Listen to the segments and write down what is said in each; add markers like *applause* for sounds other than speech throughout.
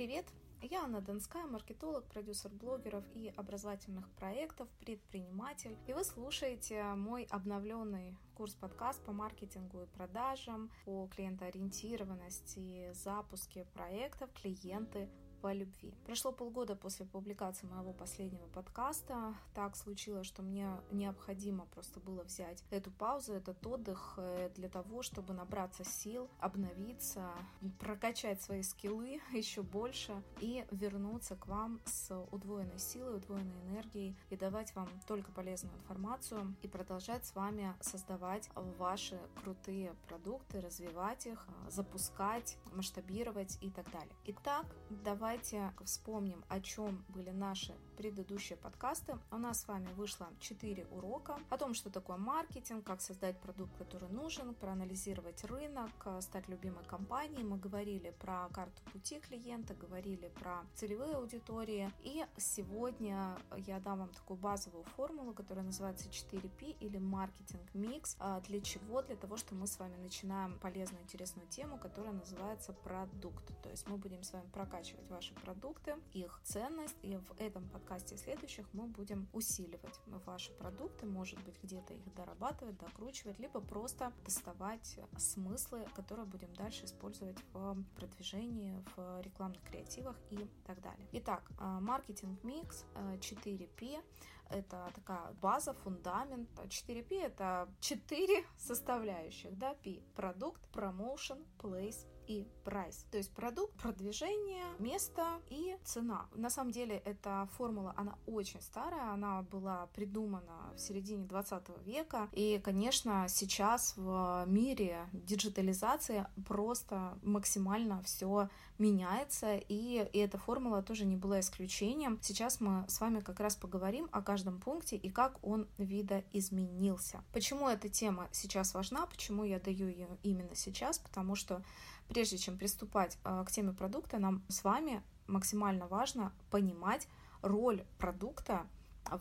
Привет! Я Анна Донская, маркетолог, продюсер блогеров и образовательных проектов, предприниматель. И вы слушаете мой обновленный курс-подкаст по маркетингу и продажам, по клиентоориентированности, запуске проектов «Клиенты по любви. Прошло полгода после публикации моего последнего подкаста. Так случилось, что мне необходимо просто было взять эту паузу, этот отдых э, для того, чтобы набраться сил, обновиться, прокачать свои скиллы *laughs* еще больше и вернуться к вам с удвоенной силой, удвоенной энергией и давать вам только полезную информацию и продолжать с вами создавать ваши крутые продукты, развивать их, запускать, масштабировать и так далее. Итак, давай давайте вспомним, о чем были наши предыдущие подкасты. У нас с вами вышло 4 урока о том, что такое маркетинг, как создать продукт, который нужен, проанализировать рынок, стать любимой компанией. Мы говорили про карту пути клиента, говорили про целевые аудитории. И сегодня я дам вам такую базовую формулу, которая называется 4P или маркетинг микс. А для чего? Для того, что мы с вами начинаем полезную, интересную тему, которая называется продукт. То есть мы будем с вами прокачивать ваши продукты, их ценность. И в этом подкасте следующих мы будем усиливать ваши продукты, может быть, где-то их дорабатывать, докручивать, либо просто доставать смыслы, которые будем дальше использовать в продвижении, в рекламных креативах и так далее. Итак, а, маркетинг микс 4P это такая база, фундамент. 4P это 4 составляющих, да, P – продукт, промоушен, place и прайс. То есть продукт, продвижение, место и цена. На самом деле эта формула, она очень старая, она была придумана в середине 20 века. И, конечно, сейчас в мире диджитализации просто максимально все меняется, и, и эта формула тоже не была исключением. Сейчас мы с вами как раз поговорим о каждом пункте и как он видоизменился. Почему эта тема сейчас важна, почему я даю ее именно сейчас, потому что прежде чем приступать э, к теме продукта, нам с вами максимально важно понимать роль продукта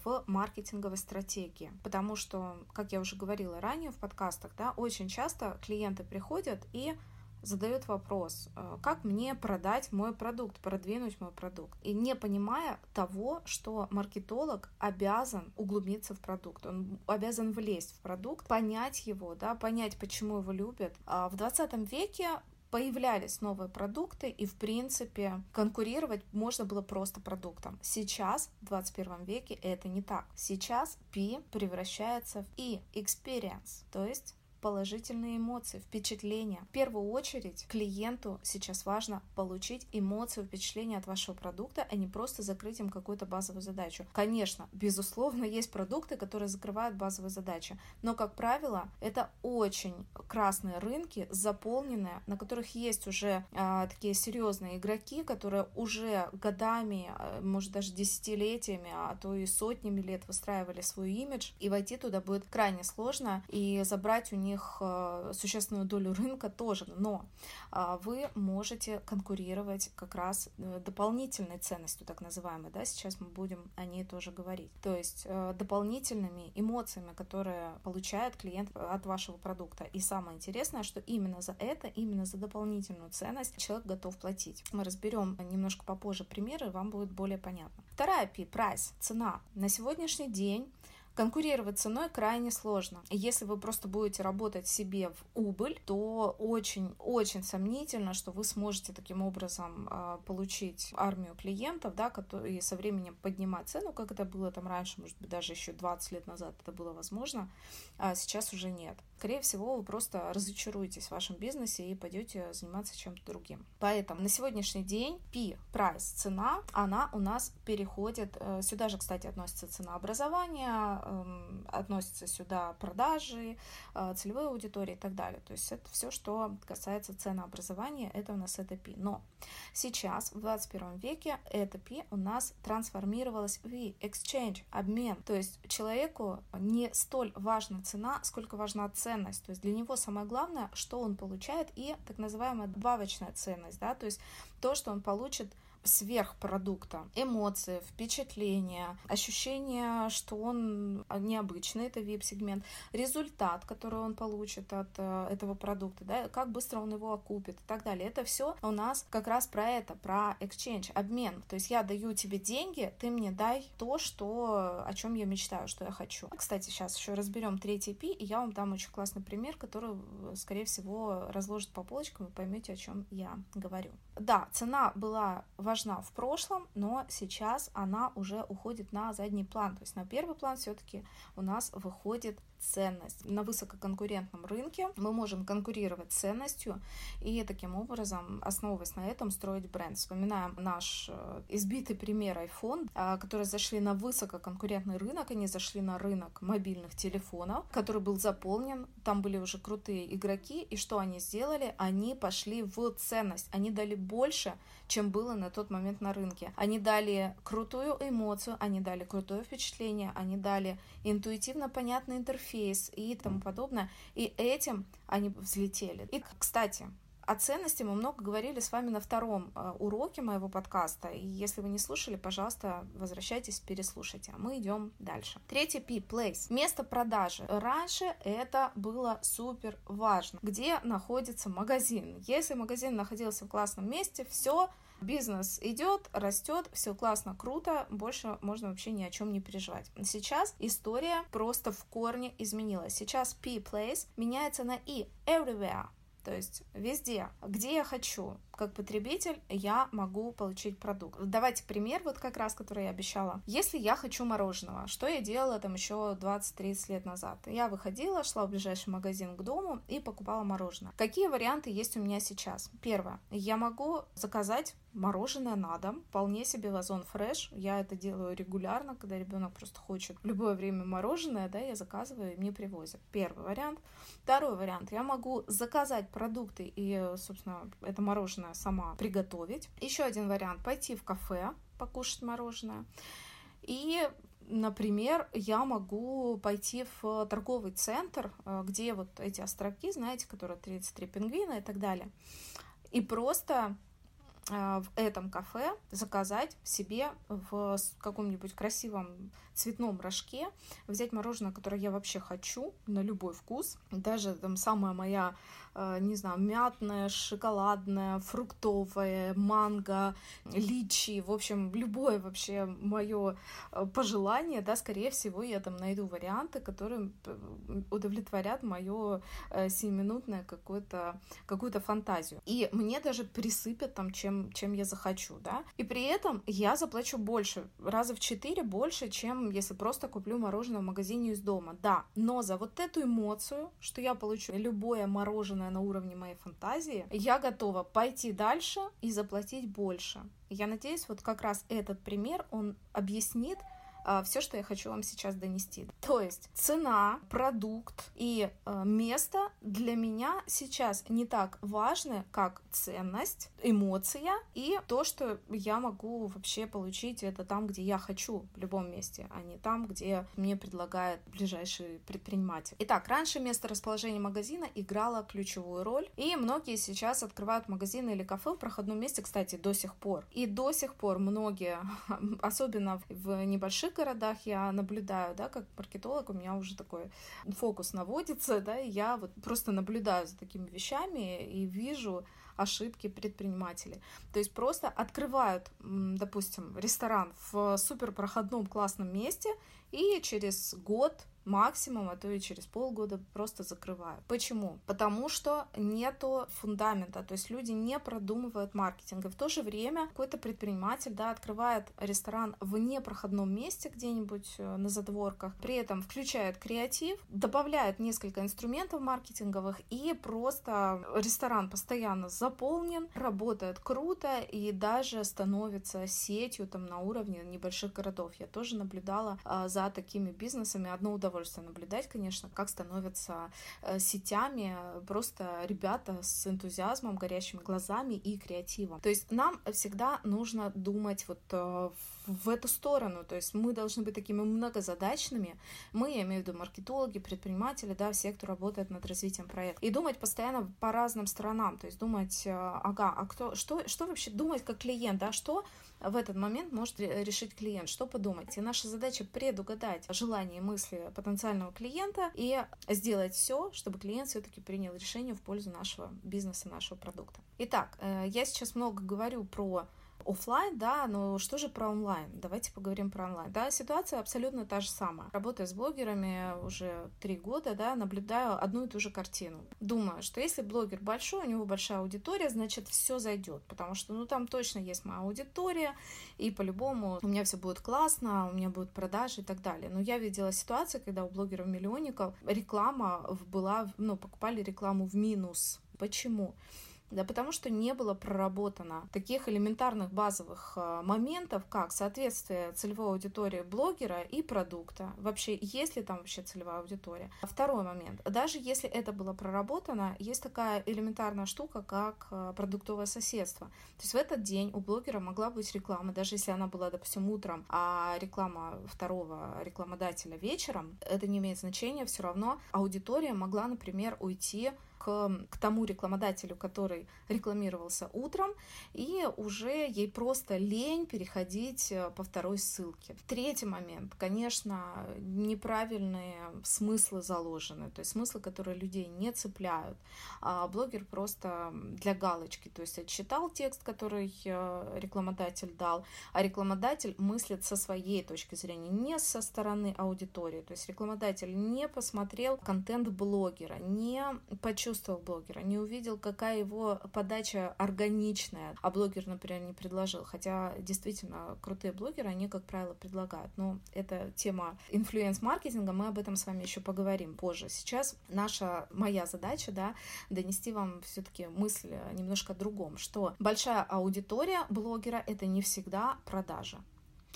в маркетинговой стратегии. Потому что, как я уже говорила ранее в подкастах, да, очень часто клиенты приходят и задают вопрос, э, как мне продать мой продукт, продвинуть мой продукт, и не понимая того, что маркетолог обязан углубиться в продукт, он обязан влезть в продукт, понять его, да, понять, почему его любят. А в 20 веке появлялись новые продукты, и, в принципе, конкурировать можно было просто продуктом. Сейчас, в 21 веке, это не так. Сейчас P превращается в E, experience, то есть положительные эмоции, впечатления. В первую очередь клиенту сейчас важно получить эмоцию, впечатления от вашего продукта, а не просто закрыть им какую-то базовую задачу. Конечно, безусловно, *laughs* есть продукты, которые закрывают базовые задачи, но, как правило, это очень красные рынки, заполненные, на которых есть уже э, такие серьезные игроки, которые уже годами, э, может даже десятилетиями, а то и сотнями лет выстраивали свой имидж, и войти туда будет крайне сложно, и забрать у них них э, существенную долю рынка тоже, но а, вы можете конкурировать как раз э, дополнительной ценностью, так называемой, да, сейчас мы будем о ней тоже говорить. То есть э, дополнительными эмоциями, которые получает клиент от вашего продукта. И самое интересное, что именно за это, именно за дополнительную ценность человек готов платить. Мы разберем немножко попозже примеры, вам будет более понятно. Вторая P, прайс, цена. На сегодняшний день Конкурировать ценой крайне сложно. Если вы просто будете работать себе в убыль, то очень-очень сомнительно, что вы сможете таким образом э, получить армию клиентов, да, которые со временем поднимать цену, как это было там раньше, может быть, даже еще 20 лет назад это было возможно, а сейчас уже нет. Скорее всего, вы просто разочаруетесь в вашем бизнесе и пойдете заниматься чем-то другим. Поэтому на сегодняшний день P, прайс, цена, она у нас переходит, э, сюда же, кстати, относится цена образования, Эм, относятся сюда продажи, э, целевые аудитории и так далее. То есть это все, что касается ценообразования, это у нас ETP. Но сейчас, в 21 веке, ETP у нас трансформировалась в exchange, обмен. То есть человеку не столь важна цена, сколько важна ценность. То есть для него самое главное, что он получает, и так называемая добавочная ценность, да, то есть то, что он получит сверхпродукта. Эмоции, впечатления, ощущение, что он необычный, это VIP-сегмент, результат, который он получит от э, этого продукта, да, как быстро он его окупит и так далее. Это все у нас как раз про это, про exchange, обмен. То есть я даю тебе деньги, ты мне дай то, что, о чем я мечтаю, что я хочу. Кстати, сейчас еще разберем третий P, и я вам дам очень классный пример, который, скорее всего, разложит по полочкам, и поймете, о чем я говорю. Да, цена была важна в прошлом, но сейчас она уже уходит на задний план. То есть на первый план все-таки у нас выходит ценность. На высококонкурентном рынке мы можем конкурировать ценностью и таким образом, основываясь на этом, строить бренд. Вспоминаем наш э, избитый пример iPhone, а, которые зашли на высококонкурентный рынок, они зашли на рынок мобильных телефонов, который был заполнен, там были уже крутые игроки, и что они сделали? Они пошли в ценность, они дали больше, чем было на тот момент на рынке. Они дали крутую эмоцию, они дали крутое впечатление, они дали интуитивно понятный интерфейс и тому подобное. И этим они взлетели. И, кстати, о ценности мы много говорили с вами на втором э, уроке моего подкаста. И если вы не слушали, пожалуйста, возвращайтесь, переслушайте. А мы идем дальше. Третий P – place. Место продажи. Раньше это было супер важно. Где находится магазин? Если магазин находился в классном месте, все, Бизнес идет, растет, все классно, круто, больше можно вообще ни о чем не переживать. Сейчас история просто в корне изменилась. Сейчас P-Place меняется на E, everywhere. То есть везде, где я хочу, как потребитель, я могу получить продукт. Давайте пример, вот как раз, который я обещала. Если я хочу мороженого, что я делала там еще 20-30 лет назад? Я выходила, шла в ближайший магазин к дому и покупала мороженое. Какие варианты есть у меня сейчас? Первое. Я могу заказать мороженое на дом, вполне себе вазон фреш. Я это делаю регулярно, когда ребенок просто хочет в любое время мороженое, да, я заказываю и мне привозят. Первый вариант. Второй вариант. Я могу заказать продукты и, собственно, это мороженое сама приготовить. Еще один вариант. Пойти в кафе, покушать мороженое. И Например, я могу пойти в торговый центр, э, где вот эти островки, знаете, которые 33 пингвина и так далее, и просто в этом кафе заказать себе в каком-нибудь красивом цветном рожке, взять мороженое, которое я вообще хочу, на любой вкус. Даже там самая моя Э, не знаю, мятное, шоколадное, фруктовое, манго, личи, в общем, любое вообще мое э, пожелание, да, скорее всего, я там найду варианты, которые удовлетворят семиминутное какое-то, какую-то фантазию. И мне даже присыпят там, чем, я захочу, да. И при этом я заплачу больше, раза в четыре больше, чем если просто куплю мороженое в магазине из дома, да. Но за вот эту эмоцию, что я получу любое мороженое на уровне моей фантазии, я готова пойти дальше и заплатить больше. Я надеюсь, вот как раз этот пример, он объяснит, все, что я хочу вам сейчас донести. То есть цена, продукт и а, место для меня сейчас не так важны, как ценность, эмоция и то, что я могу вообще получить это там, где я хочу, в любом месте, а не там, где мне предлагает ближайший предприниматель. Итак, раньше место расположения магазина играло ключевую роль, и многие сейчас открывают магазины или кафе в проходном месте, кстати, до сих пор. И до сих пор многие, *laughs* особенно в небольших больших городах я наблюдаю, да, как маркетолог, у меня уже такой фокус наводится, да, и я вот просто наблюдаю за такими вещами и вижу ошибки предпринимателей. То есть просто открывают, допустим, ресторан в суперпроходном классном месте и через год максимум, а то и через полгода просто закрывают. Почему? Потому что нету фундамента, то есть люди не продумывают маркетинг. И в то же время какой-то предприниматель, да, открывает ресторан в непроходном месте где-нибудь э, на задворках, при этом включает креатив, добавляет несколько инструментов маркетинговых и просто ресторан постоянно заполнен, работает круто и даже становится сетью там на уровне небольших городов. Я тоже наблюдала а, за такими бизнесами. Одно удовольствие наблюдать, конечно, как становятся э, сетями просто ребята с энтузиазмом, горящими глазами и креативом. То есть нам всегда нужно думать вот э, в эту сторону, то есть мы должны быть такими многозадачными, мы, я имею в виду маркетологи, предприниматели, да, все, кто работает над развитием проекта, и думать постоянно по разным сторонам, то есть думать, э, ага, а кто, что, что вообще думать как клиент, да, что в этот момент может решить клиент, что подумать. И наша задача предугадать желания и мысли потенциального клиента и сделать все, чтобы клиент все-таки принял решение в пользу нашего бизнеса, нашего продукта. Итак, э, я сейчас много говорю про офлайн, да, но что же про онлайн? Давайте поговорим про онлайн. Да, ситуация абсолютно та же самая. Работая с блогерами уже три года, да, наблюдаю одну и ту же картину. Думаю, что если блогер большой, у него большая аудитория, значит, все зайдет, потому что, ну, там точно есть моя аудитория, и по-любому у меня все будет классно, у меня будут продажи и так далее. Но я видела ситуацию, когда у блогеров-миллионников реклама была, ну, покупали рекламу в минус. Почему? Да потому что не было проработано таких элементарных базовых а, моментов, как соответствие целевой аудитории блогера и продукта. Вообще, есть ли там вообще целевая аудитория? Второй момент. Даже если это было проработано, есть такая элементарная штука, как а, продуктовое соседство. То есть в этот день у блогера могла быть реклама, даже если она была, допустим, утром, а реклама второго рекламодателя вечером, это не имеет значения, все равно аудитория могла, например, уйти к, к тому рекламодателю, который рекламировался утром, и уже ей просто лень переходить э, по второй ссылке. Третий момент, конечно, неправильные смыслы заложены, то есть смыслы, которые людей не цепляют. А блогер просто для галочки, то есть отчитал текст, который э, рекламодатель дал, а рекламодатель мыслит со своей точки зрения, не со стороны аудитории, то есть рекламодатель не посмотрел контент блогера, не почувствовал почувствовал блогера, не увидел, какая его подача органичная, а блогер, например, не предложил. Хотя действительно крутые блогеры, они, как правило, предлагают. Но это тема инфлюенс-маркетинга, мы об этом с вами еще поговорим позже. Сейчас наша, моя задача, да, донести вам все-таки мысль немножко о другом, что большая аудитория блогера — это не всегда продажа.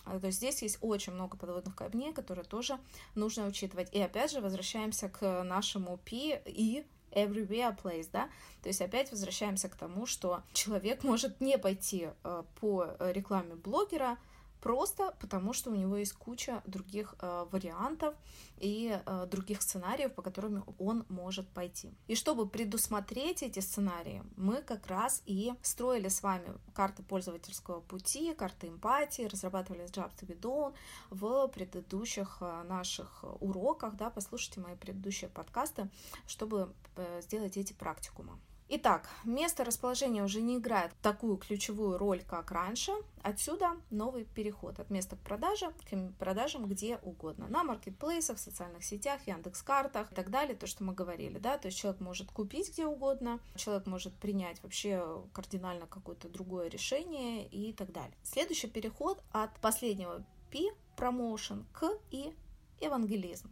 А, то есть здесь есть очень много подводных камней, которые тоже нужно учитывать. И опять же возвращаемся к нашему P и everywhere place, да, то есть опять возвращаемся к тому, что человек может не пойти э, по рекламе блогера, просто потому что у него есть куча других э, вариантов и э, других сценариев, по которым он может пойти. И чтобы предусмотреть эти сценарии, мы как раз и строили с вами карты пользовательского пути, карты эмпатии, разрабатывали Jobs to be done в предыдущих э, наших уроках, да, послушайте мои предыдущие подкасты, чтобы э, сделать эти практикумы. Итак, место расположения уже не играет такую ключевую роль, как раньше. Отсюда новый переход от места к продаже к продажам где угодно. На маркетплейсах, социальных сетях, Яндекс.Картах и так далее. То, что мы говорили, да, то есть человек может купить где угодно, человек может принять вообще кардинально какое-то другое решение и так далее. Следующий переход от последнего P, промоушен, к и евангелизм.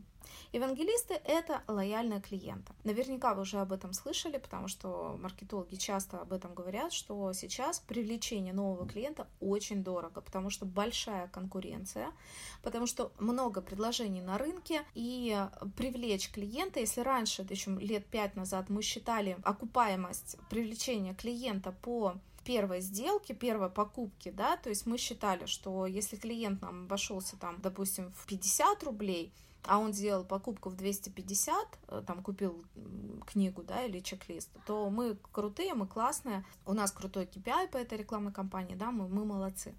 Евангелисты — это лояльные клиенты. Наверняка вы уже об этом слышали, потому что маркетологи часто об этом говорят, что сейчас привлечение нового клиента очень дорого, потому что большая конкуренция, потому что много предложений на рынке, и привлечь клиента, если раньше, еще лет пять назад, мы считали окупаемость привлечения клиента по первой сделки, первой покупки, да, то есть мы считали, что если клиент нам обошелся там, допустим, в 50 рублей, а он сделал покупку в 250, э, там купил книгу, да, или чек-лист, то мы крутые, мы классные, у нас крутой KPI по этой рекламной кампании, да, мы, мы молодцы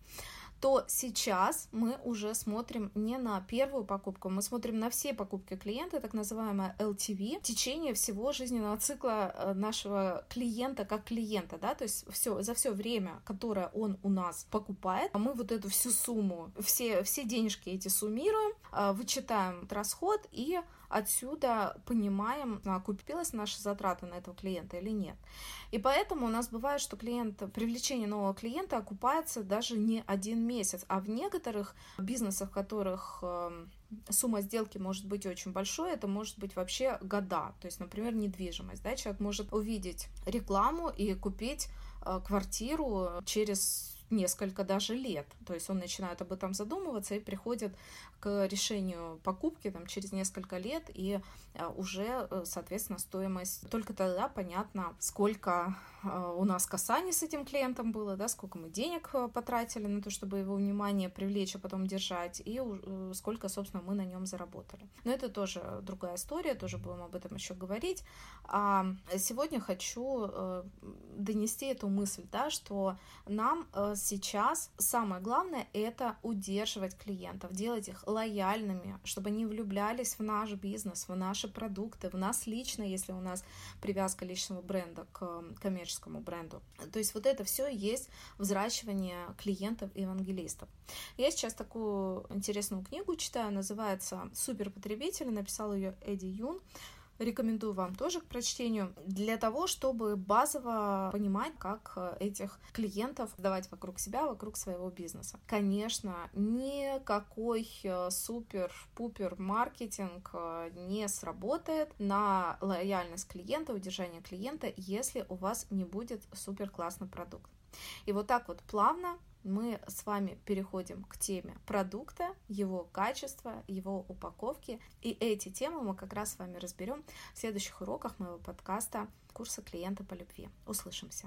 то сейчас мы уже смотрим не на первую покупку, мы смотрим на все покупки клиента, так называемое LTV, в течение всего жизненного цикла э, нашего клиента как клиента, да, то есть все, за все время, которое он у нас покупает, мы вот эту всю сумму, все, все денежки эти суммируем, э, вычитаем расход и отсюда понимаем, окупилась наша затрата на этого клиента или нет. И поэтому у нас бывает, что клиент, привлечение нового клиента окупается даже не один месяц, а в некоторых бизнесах, в которых эм, сумма сделки может быть очень большой, это может быть вообще года. То есть, например, недвижимость. Да? Человек может увидеть рекламу и купить э, квартиру через несколько даже лет. То есть он начинает об этом задумываться и приходит к решению покупки там, через несколько лет, и э, уже, э, соответственно, стоимость. Только тогда понятно, сколько у нас касаний с этим клиентом было, да, сколько мы денег потратили на то, чтобы его внимание привлечь, а потом держать, и сколько, собственно, мы на нем заработали. Но это тоже другая история, тоже будем об этом еще говорить. А сегодня хочу донести эту мысль, да, что нам сейчас самое главное это удерживать клиентов, делать их лояльными, чтобы они влюблялись в наш бизнес, в наши продукты, в нас лично, если у нас привязка личного бренда к коммерческому бренду. То есть вот это все есть взращивание клиентов и евангелистов. Я сейчас такую интересную книгу читаю, называется «Суперпотребители», написал ее Эдди Юн рекомендую вам тоже к прочтению, для того, чтобы базово понимать, как э, этих клиентов давать вокруг себя, вокруг своего бизнеса. Конечно, никакой э, супер-пупер маркетинг э, не сработает на лояльность клиента, удержание клиента, если у вас не будет супер классный продукт. И вот так вот плавно мы с вами переходим к теме продукта, его качества, его упаковки. И эти темы мы как раз с вами разберем в следующих уроках моего подкаста курса клиента по любви. Услышимся!